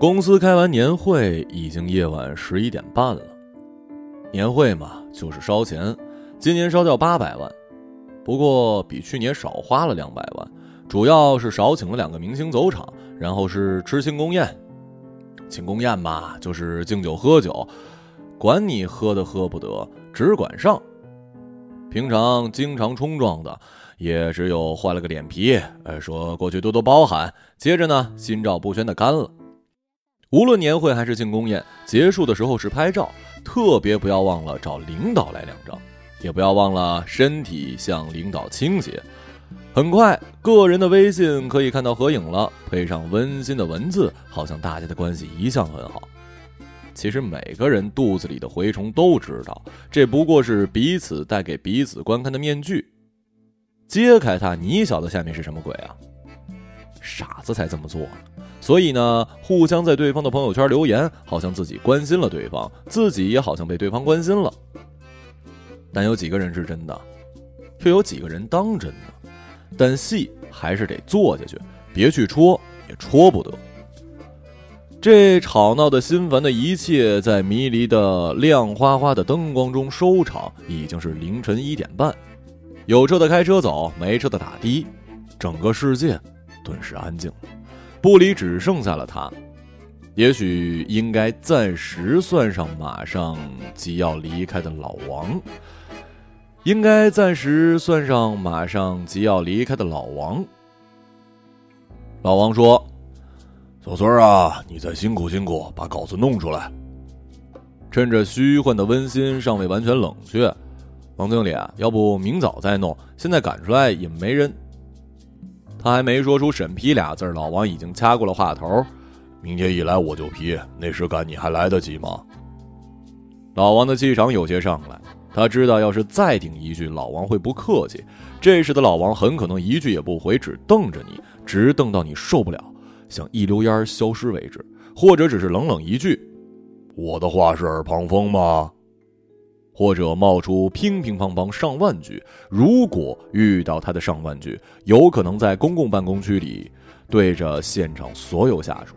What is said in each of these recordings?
公司开完年会，已经夜晚十一点半了。年会嘛，就是烧钱，今年烧掉八百万，不过比去年少花了两百万，主要是少请了两个明星走场，然后是吃庆功宴。庆功宴嘛，就是敬酒喝酒，管你喝的喝不得，只管上。平常经常冲撞的，也只有换了个脸皮，呃，说过去多多包涵，接着呢，心照不宣的干了。无论年会还是庆功宴，结束的时候是拍照，特别不要忘了找领导来两张，也不要忘了身体向领导倾斜。很快，个人的微信可以看到合影了，配上温馨的文字，好像大家的关系一向很好。其实每个人肚子里的蛔虫都知道，这不过是彼此带给彼此观看的面具。揭开它，你晓得下面是什么鬼啊？傻子才这么做呢。所以呢，互相在对方的朋友圈留言，好像自己关心了对方，自己也好像被对方关心了。但有几个人是真的，又有几个人当真呢？但戏还是得做下去，别去戳，也戳不得。这吵闹的心烦的一切，在迷离的亮花花的灯光中收场，已经是凌晨一点半。有车的开车走，没车的打的，整个世界顿时安静了。部里只剩下了他，也许应该暂时算上马上即要离开的老王，应该暂时算上马上即要离开的老王。老王说：“小孙啊，你再辛苦辛苦，把稿子弄出来。”趁着虚幻的温馨尚未完全冷却，王经理啊，要不明早再弄，现在赶出来也没人。他还没说出审批俩字，老王已经掐过了话头。明天一来我就批，那时赶你还来得及吗？老王的气场有些上来，他知道要是再顶一句，老王会不客气。这时的老王很可能一句也不回，只瞪着你，直瞪到你受不了，想一溜烟消失为止，或者只是冷冷一句：“我的话是耳旁风吗？”或者冒出乒乒乓乓上万句，如果遇到他的上万句，有可能在公共办公区里对着现场所有下属，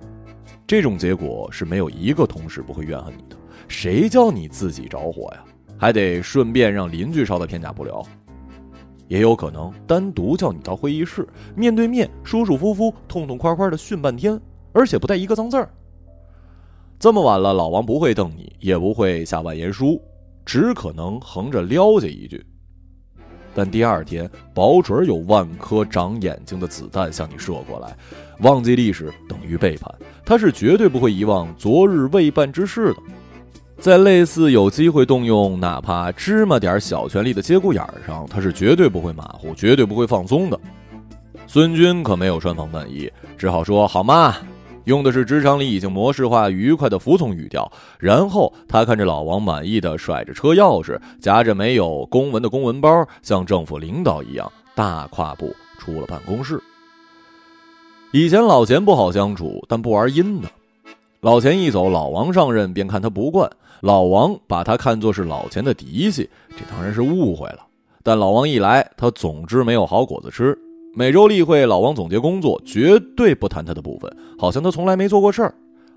这种结果是没有一个同事不会怨恨你的。谁叫你自己着火呀？还得顺便让邻居烧的片甲不留。也有可能单独叫你到会议室，面对面舒舒服服、痛痛快快的训半天，而且不带一个脏字儿。这么晚了，老王不会瞪你，也不会下万言书。只可能横着撩下一句，但第二天保准有万颗长眼睛的子弹向你射过来。忘记历史等于背叛，他是绝对不会遗忘昨日未办之事的。在类似有机会动用哪怕芝麻点小权力的节骨眼上，他是绝对不会马虎，绝对不会放松的。孙军可没有穿防弹衣，只好说好吗？用的是职场里已经模式化、愉快的服从语调，然后他看着老王满意的甩着车钥匙，夹着没有公文的公文包，像政府领导一样大跨步出了办公室。以前老钱不好相处，但不玩阴的。老钱一走，老王上任便看他不惯，老王把他看作是老钱的嫡系，这当然是误会了。但老王一来，他总之没有好果子吃。每周例会，老王总结工作，绝对不谈他的部分，好像他从来没做过事儿；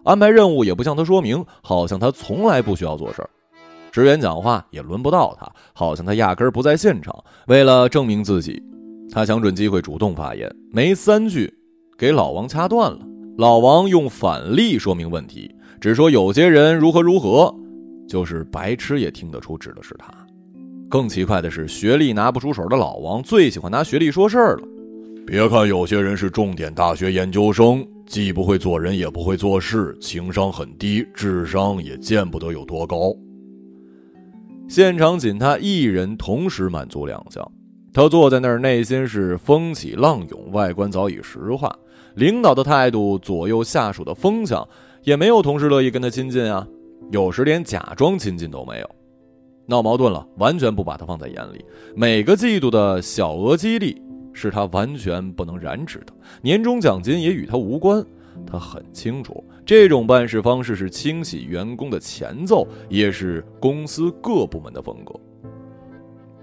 安排任务也不向他说明，好像他从来不需要做事儿；职员讲话也轮不到他，好像他压根儿不在现场。为了证明自己，他想准机会主动发言，没三句，给老王掐断了。老王用反例说明问题，只说有些人如何如何，就是白痴也听得出指的是他。更奇怪的是，学历拿不出手的老王最喜欢拿学历说事儿了。别看有些人是重点大学研究生，既不会做人，也不会做事，情商很低，智商也见不得有多高。现场仅他一人同时满足两项，他坐在那儿，内心是风起浪涌，外观早已石化。领导的态度左右下属的风向，也没有同事乐意跟他亲近啊，有时连假装亲近都没有。闹矛盾了，完全不把他放在眼里，每个季度的小额激励。是他完全不能染指的，年终奖金也与他无关。他很清楚，这种办事方式是清洗员工的前奏，也是公司各部门的风格。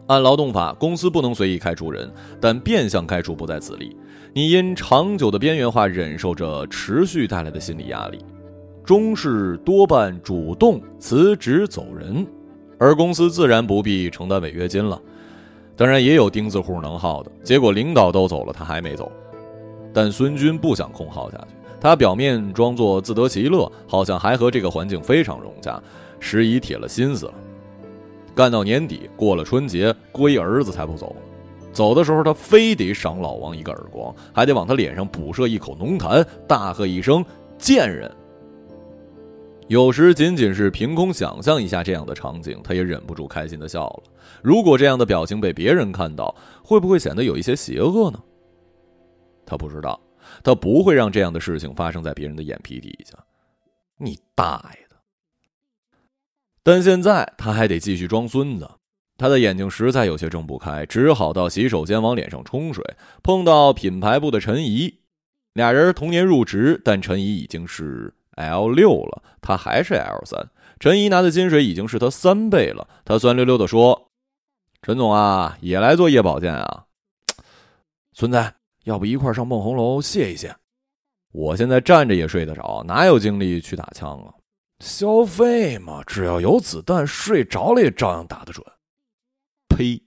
按劳动法，公司不能随意开除人，但变相开除不在此例。你因长久的边缘化忍受着持续带来的心理压力，终是多半主动辞职走人，而公司自然不必承担违约金了。当然也有钉子户能耗的，结果领导都走了，他还没走。但孙军不想空耗下去，他表面装作自得其乐，好像还和这个环境非常融洽，时已铁了心思了。干到年底，过了春节，龟儿子才不走。走的时候，他非得赏老王一个耳光，还得往他脸上补射一口浓痰，大喝一声“贱人”。有时仅仅是凭空想象一下这样的场景，他也忍不住开心的笑了。如果这样的表情被别人看到，会不会显得有一些邪恶呢？他不知道，他不会让这样的事情发生在别人的眼皮底下。你大爷的！但现在他还得继续装孙子，他的眼睛实在有些睁不开，只好到洗手间往脸上冲水。碰到品牌部的陈怡，俩人同年入职，但陈怡已经是。L 六了，他还是 L 三。陈怡拿的薪水已经是他三倍了。他酸溜溜的说：“陈总啊，也来做夜保健啊？孙子，要不一块上梦红楼歇一歇？我现在站着也睡得着，哪有精力去打枪啊？消费嘛，只要有子弹，睡着了也照样打得准。”呸！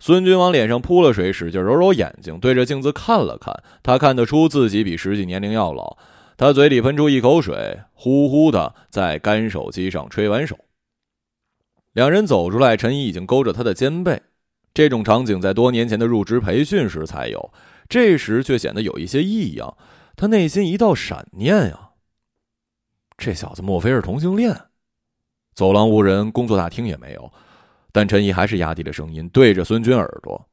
孙军往脸上扑了水，使劲揉揉眼睛，对着镜子看了看。他看得出自己比实际年龄要老。他嘴里喷出一口水，呼呼的在干手机上吹完手。两人走出来，陈怡已经勾着他的肩背。这种场景在多年前的入职培训时才有，这时却显得有一些异样。他内心一道闪念呀，这小子莫非是同性恋？走廊无人，工作大厅也没有，但陈怡还是压低了声音，对着孙军耳朵：“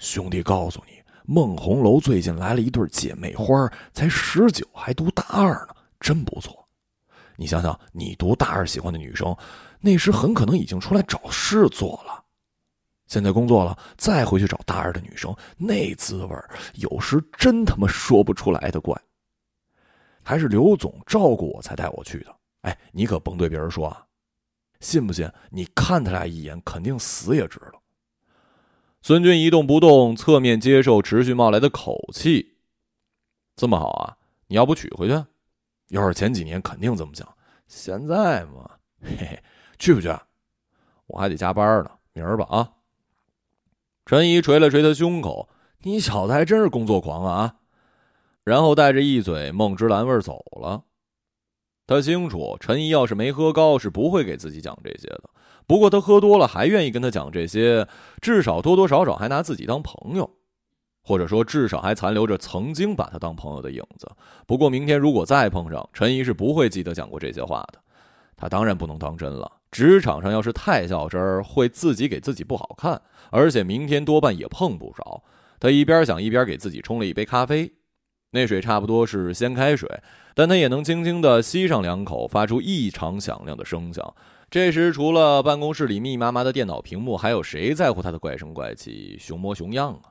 兄弟，告诉你。”梦红楼最近来了一对姐妹花，才十九，还读大二呢，真不错。你想想，你读大二喜欢的女生，那时很可能已经出来找事做了。现在工作了，再回去找大二的女生，那滋味有时真他妈说不出来的怪。还是刘总照顾我才带我去的。哎，你可甭对别人说啊，信不信？你看他俩一眼，肯定死也值了。孙军一动不动，侧面接受持续冒来的口气。这么好啊？你要不娶回去？要是前几年肯定这么想，现在嘛，嘿嘿，去不去？我还得加班呢，明儿吧啊。陈怡捶了捶他胸口：“你小子还真是工作狂啊！”然后带着一嘴梦之蓝味走了。他清楚，陈怡要是没喝高，是不会给自己讲这些的。不过他喝多了还愿意跟他讲这些，至少多多少少还拿自己当朋友，或者说至少还残留着曾经把他当朋友的影子。不过明天如果再碰上，陈怡是不会记得讲过这些话的。他当然不能当真了。职场上要是太较真儿，会自己给自己不好看。而且明天多半也碰不着。他一边想一边给自己冲了一杯咖啡，那水差不多是鲜开水，但他也能轻轻地吸上两口，发出异常响亮的声响。这时，除了办公室里密麻麻的电脑屏幕，还有谁在乎他的怪声怪气、熊模熊样啊？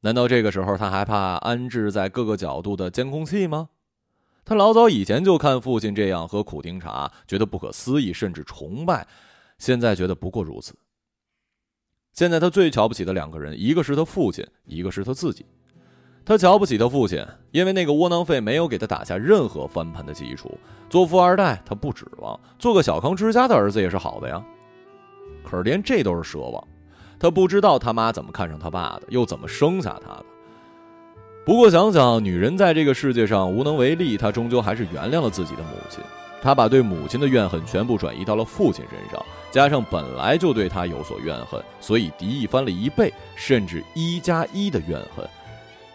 难道这个时候他还怕安置在各个角度的监控器吗？他老早以前就看父亲这样喝苦丁茶，觉得不可思议，甚至崇拜，现在觉得不过如此。现在他最瞧不起的两个人，一个是他父亲，一个是他自己。他瞧不起他父亲，因为那个窝囊废没有给他打下任何翻盘的基础。做富二代他不指望，做个小康之家的儿子也是好的呀。可是连这都是奢望，他不知道他妈怎么看上他爸的，又怎么生下他的。不过想想，女人在这个世界上无能为力，他终究还是原谅了自己的母亲。他把对母亲的怨恨全部转移到了父亲身上，加上本来就对他有所怨恨，所以敌意翻了一倍，甚至一加一的怨恨。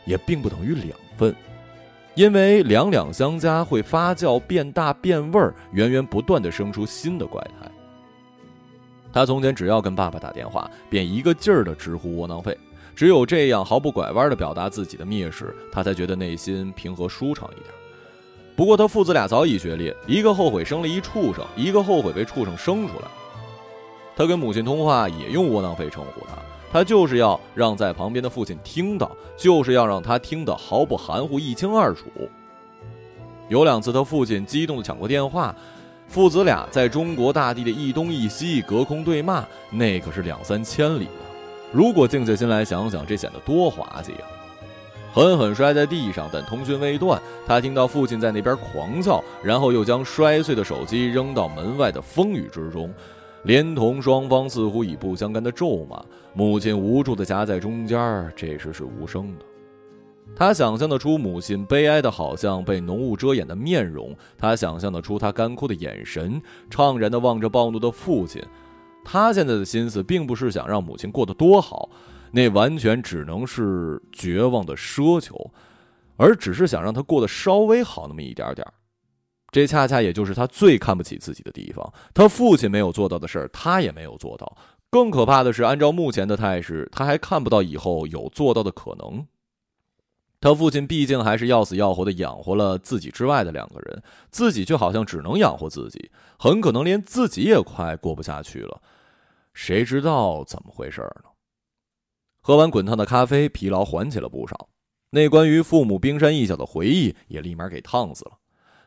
也并不等于两份，因为两两相加会发酵变大变味儿，源源不断的生出新的怪胎。他从前只要跟爸爸打电话，便一个劲儿的直呼窝囊废，只有这样毫不拐弯的表达自己的蔑视，他才觉得内心平和舒畅一点。不过他父子俩早已决裂，一个后悔生了一畜生，一个后悔被畜生生出来。他跟母亲通话也用窝囊废称呼他。他就是要让在旁边的父亲听到，就是要让他听得毫不含糊、一清二楚。有两次，他父亲激动的抢过电话，父子俩在中国大地的一东一西隔空对骂，那可是两三千里啊！如果静下心来想想，这显得多滑稽呀！狠狠摔在地上。但通讯未断，他听到父亲在那边狂叫，然后又将摔碎的手机扔到门外的风雨之中，连同双方似乎已不相干的咒骂。母亲无助地夹在中间，这时是无声的。他想象得出母亲悲哀的，好像被浓雾遮掩的面容；他想象得出他干枯的眼神，怅然地望着暴怒的父亲。他现在的心思并不是想让母亲过得多好，那完全只能是绝望的奢求，而只是想让她过得稍微好那么一点点。这恰恰也就是他最看不起自己的地方。他父亲没有做到的事儿，他也没有做到。更可怕的是，按照目前的态势，他还看不到以后有做到的可能。他父亲毕竟还是要死要活的养活了自己之外的两个人，自己却好像只能养活自己，很可能连自己也快过不下去了。谁知道怎么回事呢？喝完滚烫的咖啡，疲劳缓解了不少，那关于父母冰山一角的回忆也立马给烫死了。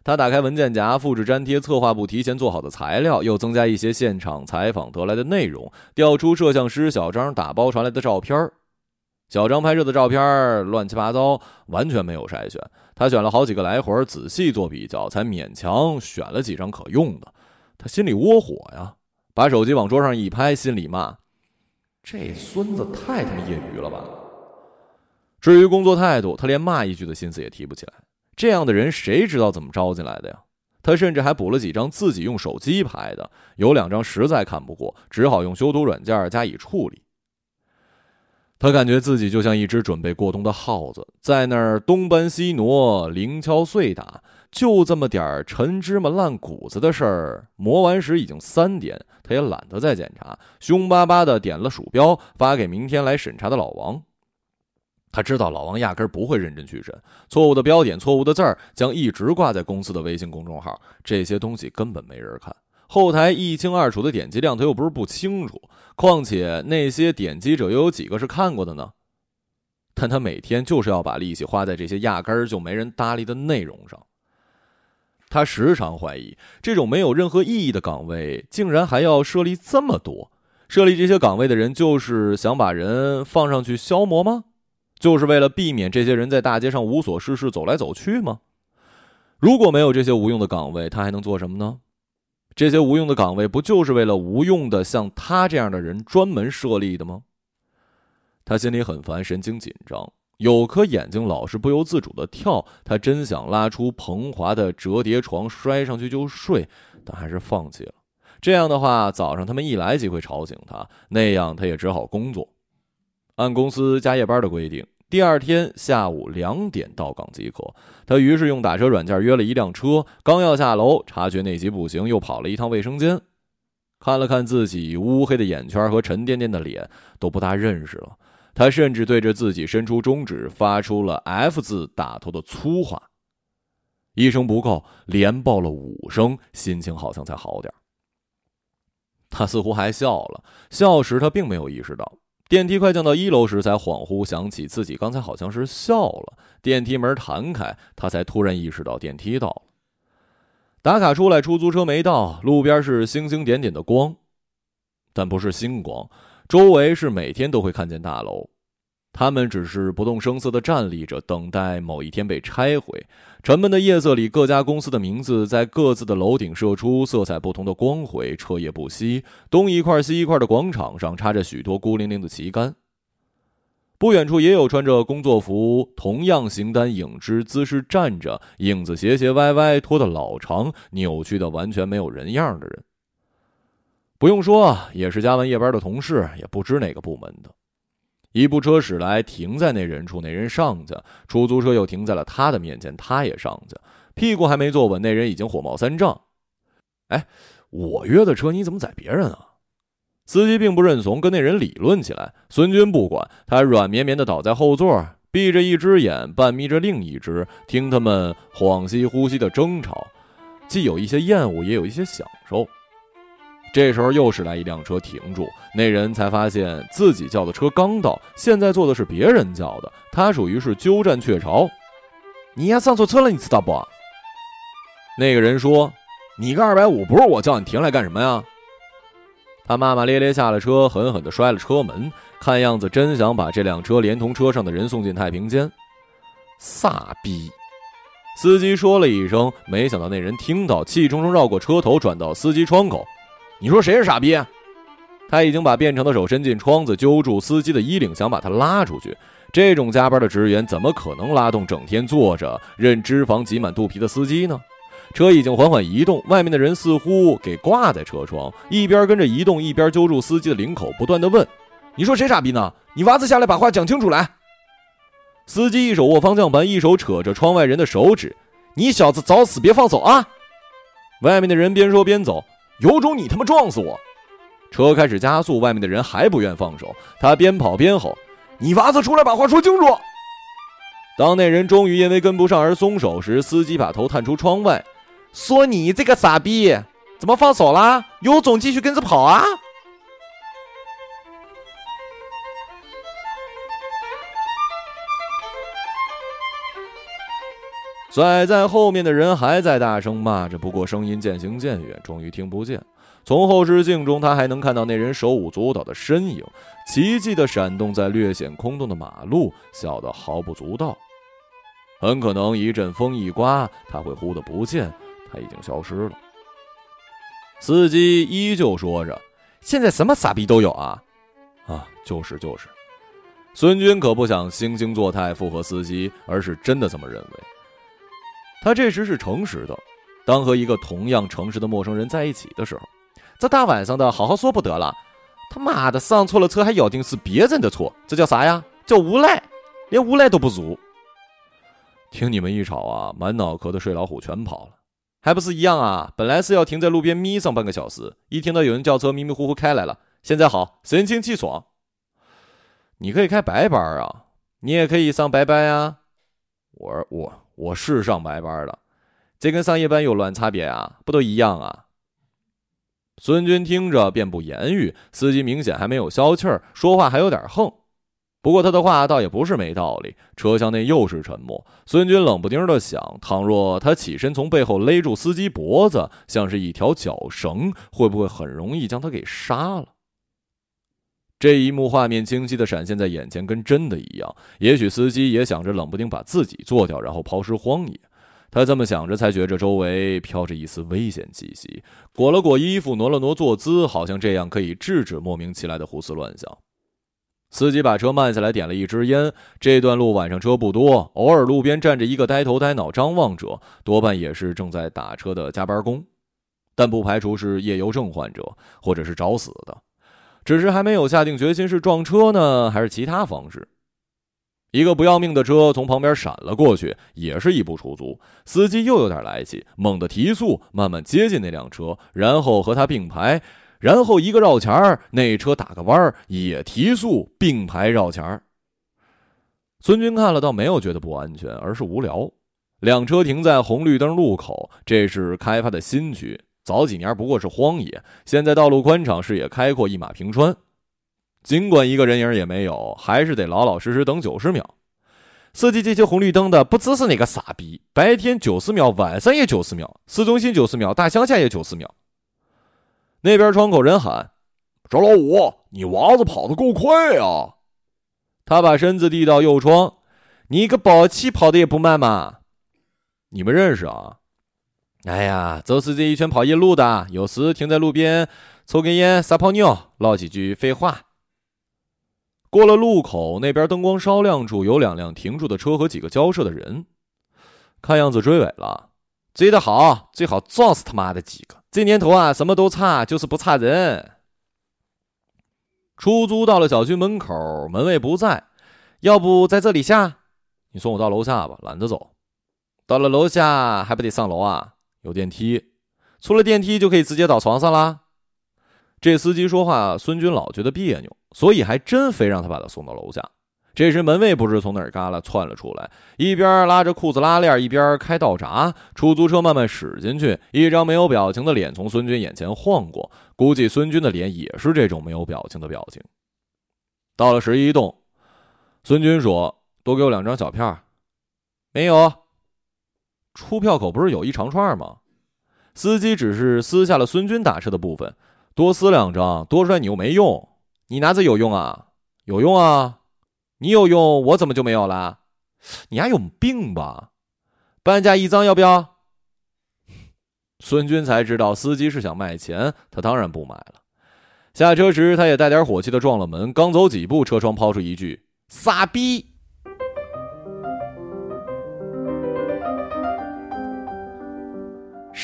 他打开文件夹，复制粘贴策划部提前做好的材料，又增加一些现场采访得来的内容，调出摄像师小张打包传来的照片儿。小张拍摄的照片乱七八糟，完全没有筛选。他选了好几个来回，仔细做比较，才勉强选了几张可用的。他心里窝火呀，把手机往桌上一拍，心里骂：“这孙子太他妈业余了吧！”至于工作态度，他连骂一句的心思也提不起来。这样的人，谁知道怎么招进来的呀？他甚至还补了几张自己用手机拍的，有两张实在看不过，只好用修图软件加以处理。他感觉自己就像一只准备过冬的耗子，在那儿东搬西挪，零敲碎打，就这么点儿陈芝麻烂谷子的事儿。磨完时已经三点，他也懒得再检查，凶巴巴的点了鼠标，发给明天来审查的老王。他知道老王压根不会认真去审，错误的标点、错误的字儿将一直挂在公司的微信公众号，这些东西根本没人看。后台一清二楚的点击量，他又不是不清楚。况且那些点击者又有几个是看过的呢？但他每天就是要把力气花在这些压根儿就没人搭理的内容上。他时常怀疑，这种没有任何意义的岗位，竟然还要设立这么多。设立这些岗位的人，就是想把人放上去消磨吗？就是为了避免这些人在大街上无所事事走来走去吗？如果没有这些无用的岗位，他还能做什么呢？这些无用的岗位不就是为了无用的像他这样的人专门设立的吗？他心里很烦，神经紧张，有颗眼睛老是不由自主的跳。他真想拉出蓬华的折叠床摔上去就睡，但还是放弃了。这样的话，早上他们一来即会吵醒他，那样他也只好工作。按公司加夜班的规定。第二天下午两点到岗即可。他于是用打车软件约了一辆车，刚要下楼，察觉内急不行，又跑了一趟卫生间，看了看自己乌黑的眼圈和沉甸甸的脸，都不大认识了。他甚至对着自己伸出中指，发出了 F 字打头的粗话。一声不够，连爆了五声，心情好像才好点他似乎还笑了，笑时他并没有意识到。电梯快降到一楼时，才恍惚想起自己刚才好像是笑了。电梯门弹开，他才突然意识到电梯到了。打卡出来，出租车没到，路边是星星点点的光，但不是星光，周围是每天都会看见大楼。他们只是不动声色地站立着，等待某一天被拆毁。沉闷的夜色里，各家公司的名字在各自的楼顶射出色彩不同的光辉，彻夜不息。东一块西一块的广场上插着许多孤零零的旗杆。不远处也有穿着工作服、同样形单影只、姿势站着、影子斜斜歪歪、拖得老长、扭曲的完全没有人样的人。不用说，也是加完夜班的同事，也不知哪个部门的。一部车驶来，停在那人处，那人上去，出租车又停在了他的面前，他也上去，屁股还没坐稳，那人已经火冒三丈。哎，我约的车你怎么载别人啊？司机并不认怂，跟那人理论起来。孙军不管，他软绵绵的倒在后座，闭着一只眼，半眯着另一只，听他们恍兮惚兮的争吵，既有一些厌恶，也有一些享受。这时候又是来一辆车停住，那人才发现自己叫的车刚到，现在坐的是别人叫的，他属于是鸠占鹊巢。你呀上错车了，你知道不？那个人说：“你个二百五，不是我叫你停来干什么呀？”他骂骂咧咧下了车，狠狠地摔了车门，看样子真想把这辆车连同车上的人送进太平间。傻逼！司机说了一声，没想到那人听到，气冲冲绕过车头，转到司机窗口：“你说谁是傻逼？”啊他已经把变成的手伸进窗子，揪住司机的衣领，想把他拉出去。这种加班的职员怎么可能拉动整天坐着、任脂肪挤满肚皮的司机呢？车已经缓缓移动，外面的人似乎给挂在车窗，一边跟着移动，一边揪住司机的领口，不断的问：“你说谁傻逼呢？你娃子下来把话讲清楚来！”司机一手握方向盘，一手扯着窗外人的手指：“你小子早死，别放手啊！”外面的人边说边走：“有种你他妈撞死我！”车开始加速，外面的人还不愿放手，他边跑边吼：“你娃子出来把话说清楚！”当那人终于因为跟不上而松手时，司机把头探出窗外，说：“你这个傻逼，怎么放手啦？有种继续跟着跑啊！”甩在后面的人还在大声骂着，不过声音渐行渐远，终于听不见。从后视镜中，他还能看到那人手舞足蹈的身影，奇迹的闪动在略显空洞的马路，笑得毫不足道。很可能一阵风一刮，他会忽的不见，他已经消失了。司机依旧说着：“现在什么傻逼都有啊！”啊，就是就是。孙军可不想惺惺作态附和司机，而是真的这么认为。他这时是诚实的，当和一个同样诚实的陌生人在一起的时候，这大晚上的好好说不得了。他妈的，上错了车还咬定是别人的错，这叫啥呀？叫无赖，连无赖都不如。听你们一吵啊，满脑壳的睡老虎全跑了，还不是一样啊？本来是要停在路边眯上半个小时，一听到有人叫车，迷迷糊糊开来了。现在好，神清气爽。你可以开白班啊，你也可以上白班呀。我我。我是上白班的，这跟上夜班有卵差别啊？不都一样啊？孙军听着便不言语，司机明显还没有消气儿，说话还有点横。不过他的话倒也不是没道理。车厢内又是沉默。孙军冷不丁的想：倘若他起身从背后勒住司机脖子，像是一条绞绳，会不会很容易将他给杀了？这一幕画面清晰的闪现在眼前，跟真的一样。也许司机也想着冷不丁把自己做掉，然后抛尸荒野。他这么想着，才觉着周围飘着一丝危险气息。裹了裹衣服，挪了挪坐姿，好像这样可以制止莫名其来的胡思乱想。司机把车慢下来，点了一支烟。这段路晚上车不多，偶尔路边站着一个呆头呆脑张望者，多半也是正在打车的加班工，但不排除是夜游症患者，或者是找死的。只是还没有下定决心是撞车呢，还是其他方式。一个不要命的车从旁边闪了过去，也是一部出租。司机又有点来气，猛地提速，慢慢接近那辆车，然后和他并排，然后一个绕前儿，那车打个弯儿也提速并排绕前儿。孙军看了，倒没有觉得不安全，而是无聊。两车停在红绿灯路口，这是开发的新区。早几年不过是荒野，现在道路宽敞，视野开阔，一马平川。尽管一个人影也没有，还是得老老实实等九十秒。设计这些红绿灯的不知是哪个傻逼，白天九十秒，晚上也九十秒，市中心九十秒，大乡下也九十秒。那边窗口人喊：“赵老五，你娃子跑得够快呀！”他把身子递到右窗：“你个宝气跑的也不慢嘛。”你们认识啊？哎呀，就是这一圈跑夜路的，有时停在路边抽根烟、撒泡尿、唠几句废话。过了路口，那边灯光稍亮处有两辆停住的车和几个交涉的人，看样子追尾了。追得好，最好撞死他妈的几个！这年头啊，什么都差，就是不差人。出租到了小区门口，门卫不在，要不在这里下？你送我到楼下吧，懒得走。到了楼下还不得上楼啊？有电梯，出了电梯就可以直接倒床上啦。这司机说话，孙军老觉得别扭，所以还真非让他把他送到楼下。这时门卫不知从哪儿旮旯窜了出来，一边拉着裤子拉链，一边开道闸。出租车慢慢驶进去，一张没有表情的脸从孙军眼前晃过，估计孙军的脸也是这种没有表情的表情。到了十一栋，孙军说：“多给我两张小票。”没有。出票口不是有一长串吗？司机只是撕下了孙军打车的部分，多撕两张，多出来你又没用，你拿着有用啊？有用啊？你有用，我怎么就没有了？你还有病吧？半价一张要不要？孙军才知道司机是想卖钱，他当然不买了。下车时，他也带点火气的撞了门，刚走几步，车窗抛出一句：“傻逼。”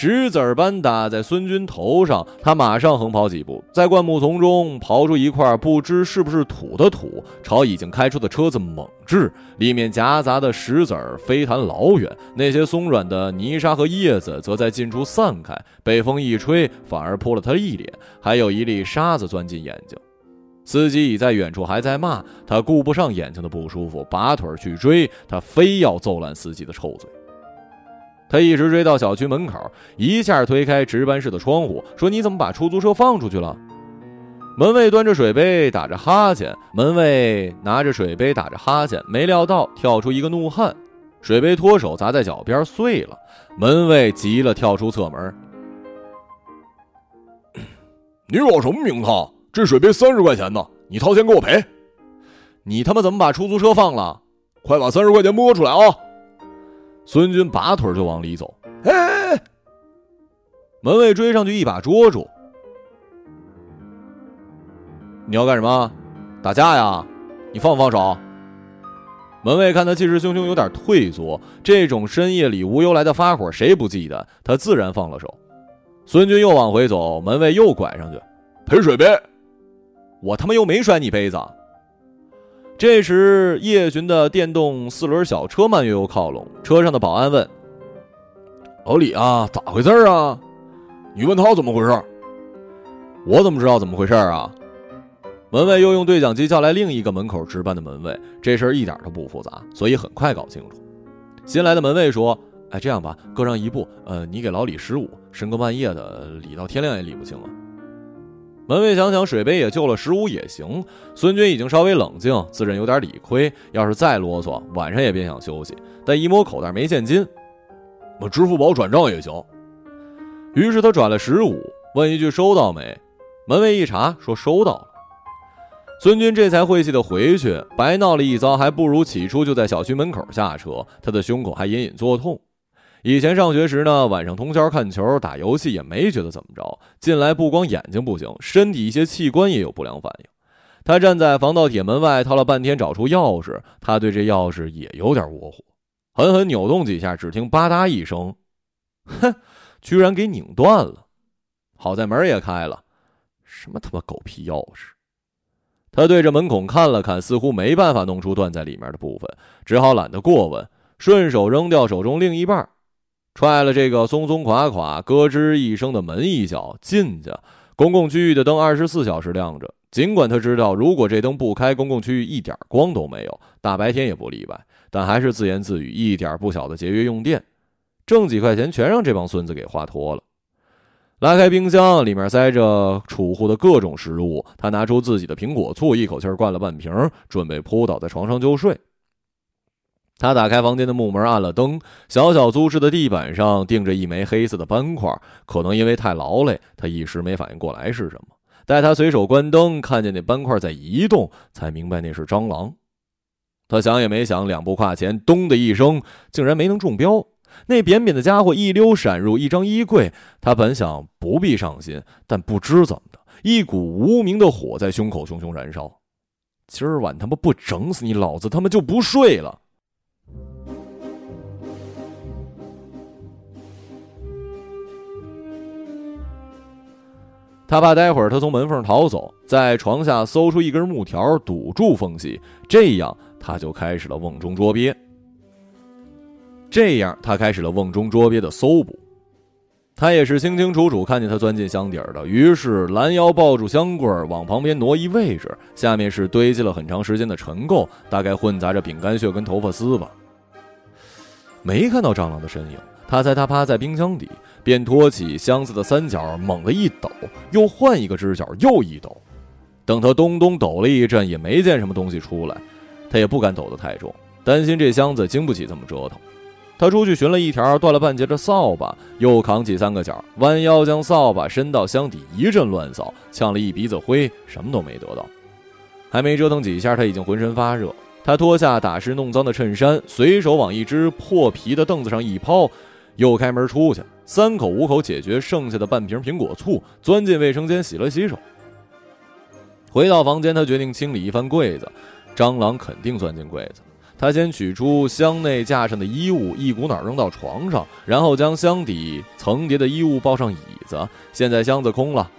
石子儿般打在孙军头上，他马上横跑几步，在灌木丛中刨出一块不知是不是土的土，朝已经开出的车子猛掷，里面夹杂的石子儿飞弹老远，那些松软的泥沙和叶子则在近处散开，被风一吹，反而扑了他一脸，还有一粒沙子钻进眼睛。司机已在远处还在骂他，顾不上眼睛的不舒服，拔腿去追他，非要揍烂司机的臭嘴。他一直追到小区门口，一下推开值班室的窗户，说：“你怎么把出租车放出去了？”门卫端着水杯打着哈欠，门卫拿着水杯打着哈欠，没料到跳出一个怒汉，水杯脱手砸在脚边碎了。门卫急了，跳出侧门：“ 你扰什么名堂？这水杯三十块钱呢，你掏钱给我赔！你他妈怎么把出租车放了？快把三十块钱摸出来啊！”孙军拔腿就往里走，哎！门卫追上去，一把捉住。你要干什么？打架呀？你放不放手？门卫看他气势汹汹，有点退缩。这种深夜里无由来的发火，谁不记得？他自然放了手。孙军又往回走，门卫又拐上去，赔水杯。我他妈又没摔你杯子。这时，叶巡的电动四轮小车慢悠悠靠拢，车上的保安问：“老李啊，咋回事啊？你问他怎么回事？我怎么知道怎么回事啊？”门卫又用对讲机叫来另一个门口值班的门卫，这事儿一点都不复杂，所以很快搞清楚。新来的门卫说：“哎，这样吧，各让一步，呃，你给老李十五，深更半夜的理到天亮也理不清了。”门卫想想，水杯也救了十五也行。孙军已经稍微冷静，自认有点理亏。要是再啰嗦，晚上也别想休息。但一摸口袋没现金，我支付宝转账也行。于是他转了十五，问一句收到没？门卫一查说收到了。孙军这才晦气的回去，白闹了一遭，还不如起初就在小区门口下车。他的胸口还隐隐作痛。以前上学时呢，晚上通宵看球、打游戏也没觉得怎么着。进来不光眼睛不行，身体一些器官也有不良反应。他站在防盗铁门外，掏了半天找出钥匙。他对这钥匙也有点窝火，狠狠扭动几下，只听吧嗒一声，哼，居然给拧断了。好在门也开了，什么他妈狗屁钥匙！他对着门孔看了看，似乎没办法弄出断在里面的部分，只好懒得过问，顺手扔掉手中另一半。踹了这个松松垮垮、咯吱一声的门一脚，进去。公共区域的灯二十四小时亮着，尽管他知道如果这灯不开，公共区域一点光都没有，大白天也不例外，但还是自言自语，一点不晓得节约用电，挣几块钱全让这帮孙子给花脱了。拉开冰箱，里面塞着储户的各种食物，他拿出自己的苹果醋，一口气灌了半瓶，准备扑倒在床上就睡。他打开房间的木门，按了灯。小小租室的地板上钉着一枚黑色的斑块，可能因为太劳累，他一时没反应过来是什么。待他随手关灯，看见那斑块在移动，才明白那是蟑螂。他想也没想，两步跨前，咚的一声，竟然没能中标。那扁扁的家伙一溜闪入一张衣柜。他本想不必上心，但不知怎么的，一股无名的火在胸口熊熊燃烧。今儿晚他妈不整死你，老子他妈就不睡了。他怕待会儿他从门缝逃走，在床下搜出一根木条堵住缝隙，这样他就开始了瓮中捉鳖。这样他开始了瓮中捉鳖的搜捕。他也是清清楚楚看见他钻进箱底儿的，于是拦腰抱住箱柜儿，往旁边挪移位置。下面是堆积了很长时间的尘垢，大概混杂着饼干屑跟头发丝吧。没看到蟑螂的身影，他猜他趴在冰箱底。便托起箱子的三角，猛地一抖，又换一个支角，又一抖。等他咚咚抖了一阵，也没见什么东西出来。他也不敢抖得太重，担心这箱子经不起这么折腾。他出去寻了一条断了半截的扫把，又扛起三个角，弯腰将扫把伸到箱底，一阵乱扫，呛了一鼻子灰，什么都没得到。还没折腾几下，他已经浑身发热。他脱下打湿弄脏的衬衫，随手往一只破皮的凳子上一抛，又开门出去，三口五口解决剩下的半瓶苹果醋，钻进卫生间洗了洗手。回到房间，他决定清理一番柜子，蟑螂肯定钻进柜子。他先取出箱内架上的衣物，一股脑扔到床上，然后将箱底层叠的衣物抱上椅子。现在箱子空了，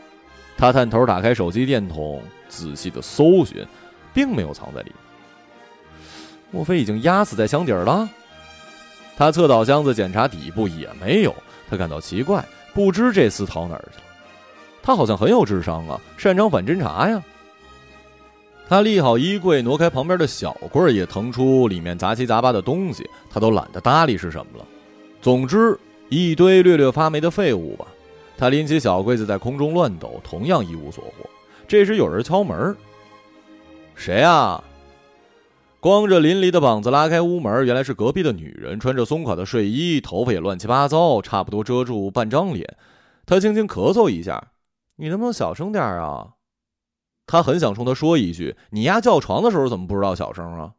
他探头打开手机电筒，仔细的搜寻，并没有藏在里面。莫非已经压死在箱底儿了？他侧倒箱子检查底部，也没有。他感到奇怪，不知这厮逃哪儿去了。他好像很有智商啊，擅长反侦查呀。他立好衣柜，挪开旁边的小柜，也腾出里面杂七杂八的东西，他都懒得搭理是什么了。总之，一堆略略发霉的废物吧。他拎起小柜子，在空中乱抖，同样一无所获。这时有人敲门，谁啊？光着淋漓的膀子拉开屋门，原来是隔壁的女人，穿着松垮的睡衣，头发也乱七八糟，差不多遮住半张脸。她轻轻咳嗽一下：“你能不能小声点啊？”他很想冲她说一句：“你丫叫床的时候怎么不知道小声啊？”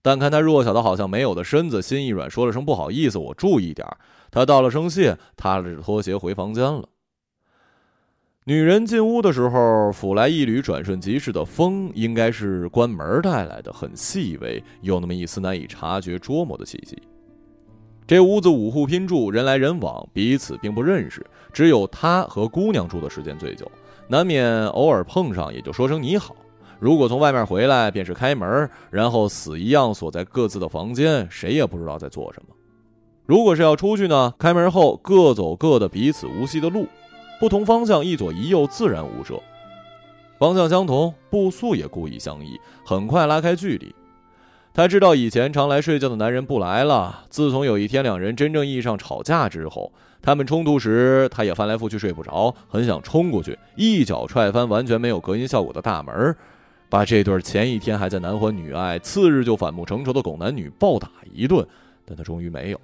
但看他弱小的好像没有的身子，心一软，说了声不好意思，我注意点。他道了声谢，踏着拖鞋回房间了。女人进屋的时候，拂来一缕转瞬即逝的风，应该是关门带来的，很细微，有那么一丝难以察觉、捉摸的气息。这屋子五户拼住，人来人往，彼此并不认识，只有他和姑娘住的时间最久，难免偶尔碰上，也就说声你好。如果从外面回来，便是开门，然后死一样锁在各自的房间，谁也不知道在做什么。如果是要出去呢，开门后各走各的，彼此无隙的路。不同方向，一左一右，自然无涉。方向相同，步速也故意相异，很快拉开距离。他知道以前常来睡觉的男人不来了。自从有一天两人真正意义上吵架之后，他们冲突时，他也翻来覆去睡不着，很想冲过去，一脚踹翻完全没有隔音效果的大门，把这对前一天还在男欢女爱，次日就反目成仇的狗男女暴打一顿。但他终于没有。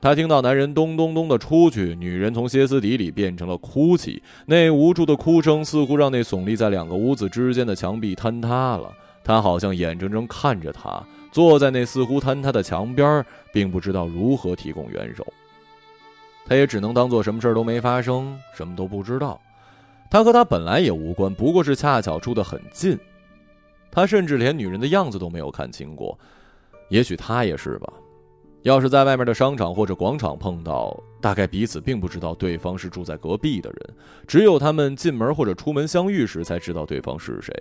他听到男人咚咚咚的出去，女人从歇斯底里变成了哭泣，那无助的哭声似乎让那耸立在两个屋子之间的墙壁坍塌了。他好像眼睁睁看着他坐在那似乎坍塌的墙边，并不知道如何提供援手。他也只能当做什么事都没发生，什么都不知道。他和他本来也无关，不过是恰巧住得很近。他甚至连女人的样子都没有看清过，也许他也是吧。要是在外面的商场或者广场碰到，大概彼此并不知道对方是住在隔壁的人，只有他们进门或者出门相遇时才知道对方是谁。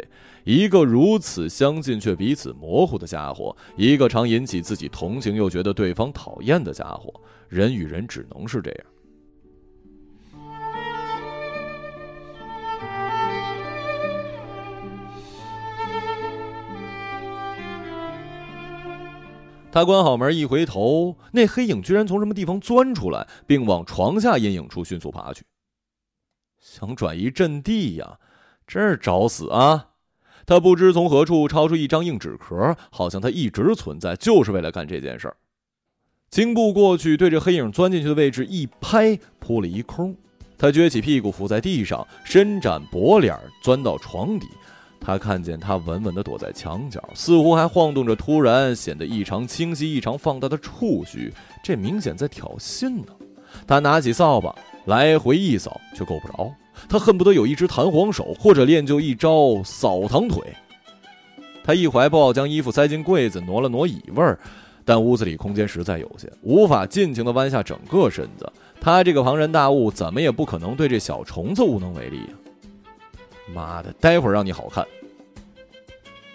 一个如此相近却彼此模糊的家伙，一个常引起自己同情又觉得对方讨厌的家伙，人与人只能是这样。他关好门，一回头，那黑影居然从什么地方钻出来，并往床下阴影处迅速爬去，想转移阵地呀！真是找死啊！他不知从何处抄出一张硬纸壳，好像他一直存在，就是为了干这件事儿。轻步过去，对着黑影钻进去的位置一拍，扑了一空。他撅起屁股伏在地上，伸展脖脸，钻到床底。他看见他稳稳地躲在墙角，似乎还晃动着突然显得异常清晰、异常放大的触须，这明显在挑衅呢。他拿起扫把来回一扫，却够不着。他恨不得有一只弹簧手，或者练就一招扫堂腿。他一怀抱将衣服塞进柜子，挪了挪椅位儿，但屋子里空间实在有限，无法尽情地弯下整个身子。他这个庞然大物，怎么也不可能对这小虫子无能为力呀！妈的，待会儿让你好看！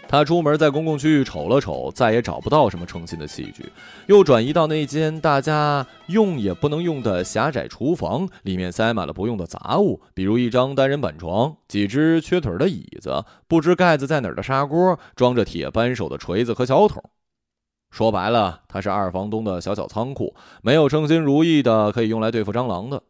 他出门在公共区域瞅了瞅，再也找不到什么称心的器具，又转移到那间大家用也不能用的狭窄厨房，里面塞满了不用的杂物，比如一张单人板床、几只缺腿的椅子、不知盖子在哪儿的砂锅、装着铁扳手的锤子和小桶。说白了，他是二房东的小小仓库，没有称心如意的可以用来对付蟑螂的。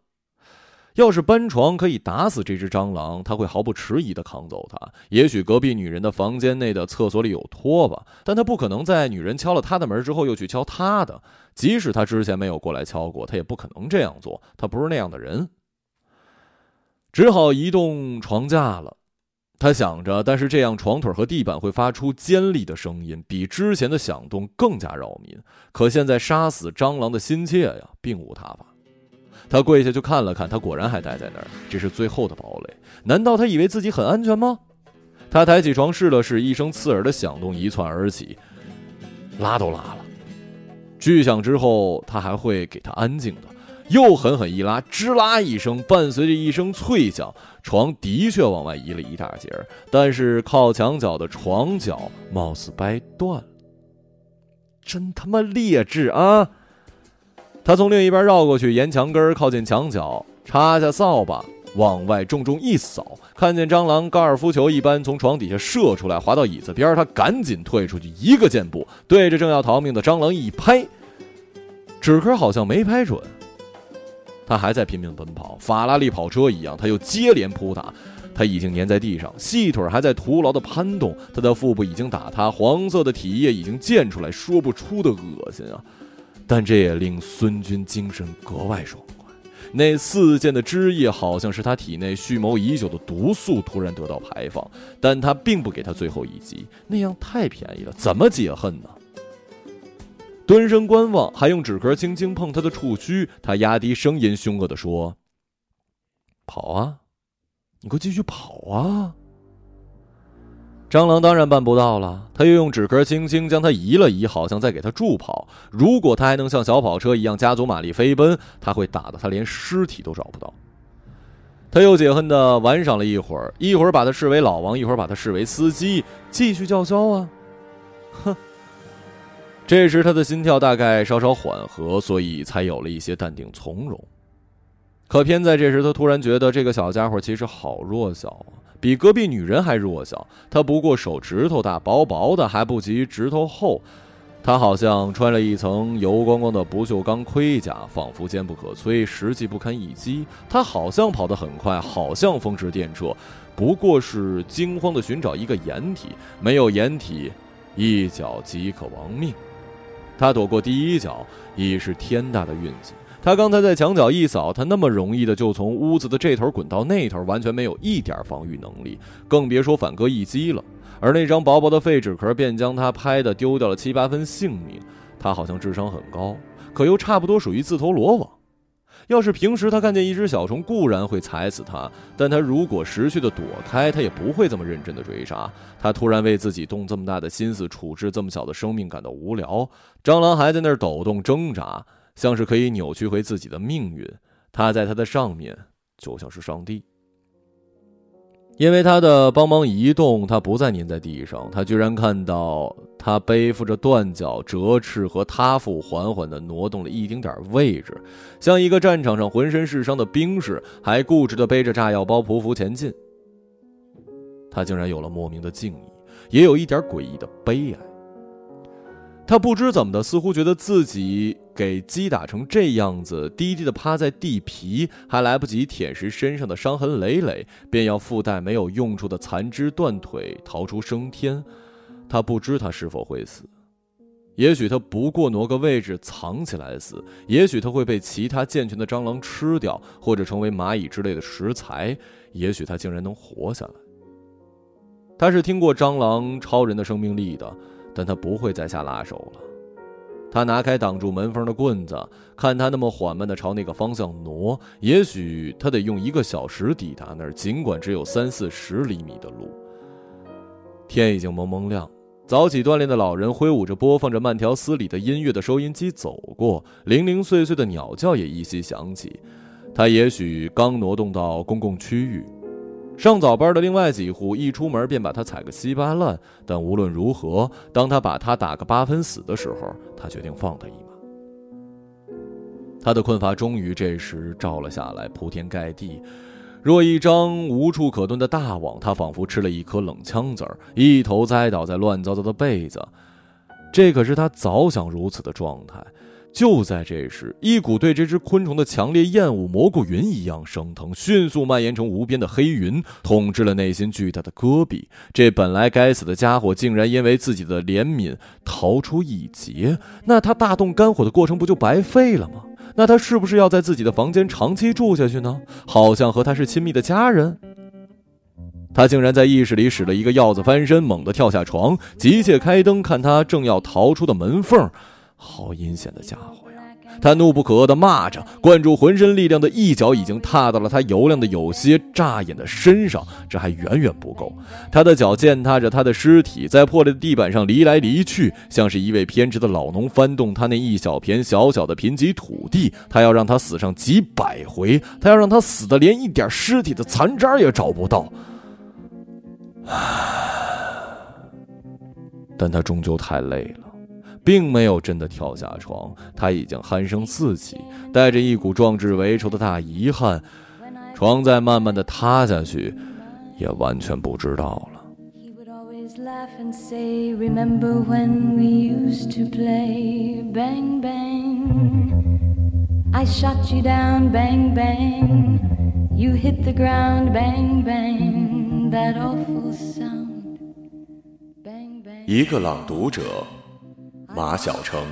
要是搬床可以打死这只蟑螂，他会毫不迟疑地扛走它。也许隔壁女人的房间内的厕所里有拖把，但他不可能在女人敲了他的门之后又去敲他的。即使他之前没有过来敲过，他也不可能这样做。他不是那样的人。只好移动床架了。他想着，但是这样床腿和地板会发出尖利的声音，比之前的响动更加扰民。可现在杀死蟑螂的心切呀，并无他法。他跪下去看了看，他果然还待在那儿。这是最后的堡垒。难道他以为自己很安全吗？他抬起床试了试，一声刺耳的响动一窜而起，拉都拉了。巨响之后，他还会给他安静的。又狠狠一拉，吱啦一声，伴随着一声脆响，床的确往外移了一大截儿，但是靠墙角的床角貌似掰断了，真他妈劣质啊！他从另一边绕过去，沿墙根靠近墙角，插下扫把，往外重重一扫，看见蟑螂高尔夫球一般从床底下射出来，滑到椅子边，他赶紧退出去，一个箭步对着正要逃命的蟑螂一拍，纸壳好像没拍准。他还在拼命奔跑，法拉利跑车一样，他又接连扑打。他已经粘在地上，细腿还在徒劳的攀动。他的腹部已经打塌，黄色的体液已经溅出来，说不出的恶心啊！但这也令孙军精神格外爽快。那四溅的汁液，好像是他体内蓄谋已久的毒素突然得到排放。但他并不给他最后一击，那样太便宜了，怎么解恨呢？蹲身观望，还用纸壳轻轻碰他的触须。他压低声音，凶恶地说：“跑啊，你给我继续跑啊！”蟑螂当然办不到了。他又用纸壳轻轻将它移了移，好像在给它助跑。如果他还能像小跑车一样加足马力飞奔，他会打得他连尸体都找不到。他又解恨地玩赏了一会儿，一会儿把他视为老王，一会儿把他视为司机，继续叫嚣啊！哼。这时他的心跳大概稍稍缓和，所以才有了一些淡定从容。可偏在这时，他突然觉得这个小家伙其实好弱小啊，比隔壁女人还弱小。她不过手指头大，薄薄的，还不及指头厚。她好像穿了一层油光光的不锈钢盔甲，仿佛坚不可摧，实际不堪一击。他好像跑得很快，好像风驰电掣，不过是惊慌地寻找一个掩体，没有掩体，一脚即可亡命。他躲过第一脚已是天大的运气。他刚才在墙角一扫，他那么容易的就从屋子的这头滚到那头，完全没有一点防御能力，更别说反戈一击了。而那张薄薄的废纸壳便将他拍的丢掉了七八分性命。他好像智商很高，可又差不多属于自投罗网。要是平时他看见一只小虫，固然会踩死它，但他如果识趣的躲开，他也不会这么认真的追杀。他突然为自己动这么大的心思处置这么小的生命感到无聊。蟑螂还在那儿抖动挣扎，像是可以扭曲回自己的命运。他在他的上面，就像是上帝。因为他的帮忙移动，他不再粘在地上。他居然看到他背负着断脚、折翅和塌腹，缓缓地挪动了一丁点位置，像一个战场上浑身是伤的兵士，还固执地背着炸药包匍匐前进。他竟然有了莫名的敬意，也有一点诡异的悲哀。他不知怎么的，似乎觉得自己给击打成这样子，低低的趴在地皮，还来不及舔舐身上的伤痕累累，便要附带没有用处的残肢断腿逃出升天。他不知他是否会死，也许他不过挪个位置藏起来死，也许他会被其他健全的蟑螂吃掉，或者成为蚂蚁之类的食材，也许他竟然能活下来。他是听过蟑螂超人的生命力的。但他不会再下拉手了。他拿开挡住门缝的棍子，看他那么缓慢地朝那个方向挪，也许他得用一个小时抵达那儿，尽管只有三四十厘米的路。天已经蒙蒙亮，早起锻炼的老人挥舞着播放着慢条斯理的音乐的收音机走过，零零碎碎的鸟叫也依稀响起。他也许刚挪动到公共区域。上早班的另外几户一出门便把他踩个稀巴烂，但无论如何，当他把他打个八分死的时候，他决定放他一马。他的困乏终于这时照了下来，铺天盖地，若一张无处可遁的大网。他仿佛吃了一颗冷枪子儿，一头栽倒在乱糟糟的被子。这可是他早想如此的状态。就在这时，一股对这只昆虫的强烈厌恶，蘑菇云一样升腾，迅速蔓延成无边的黑云，统治了内心巨大的戈壁。这本来该死的家伙，竟然因为自己的怜悯逃出一劫，那他大动肝火的过程不就白费了吗？那他是不是要在自己的房间长期住下去呢？好像和他是亲密的家人。他竟然在意识里使了一个鹞子翻身，猛地跳下床，急切开灯，看他正要逃出的门缝，好阴险的家伙呀！他怒不可遏地骂着，灌注浑身力量的一脚已经踏到了他油亮的、有些扎眼的身上。这还远远不够，他的脚践踏着他的尸体，在破裂的地板上离来离去，像是一位偏执的老农翻动他那一小片小小的贫瘠土地。他要让他死上几百回，他要让他死的连一点尸体的残渣也找不到。但他终究太累了，并没有真的跳下床。他已经鼾声四起，带着一股壮志为仇的大遗憾。床在慢慢的塌下去，也完全不知道了。一个朗读者，马晓成。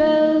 Now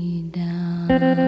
time.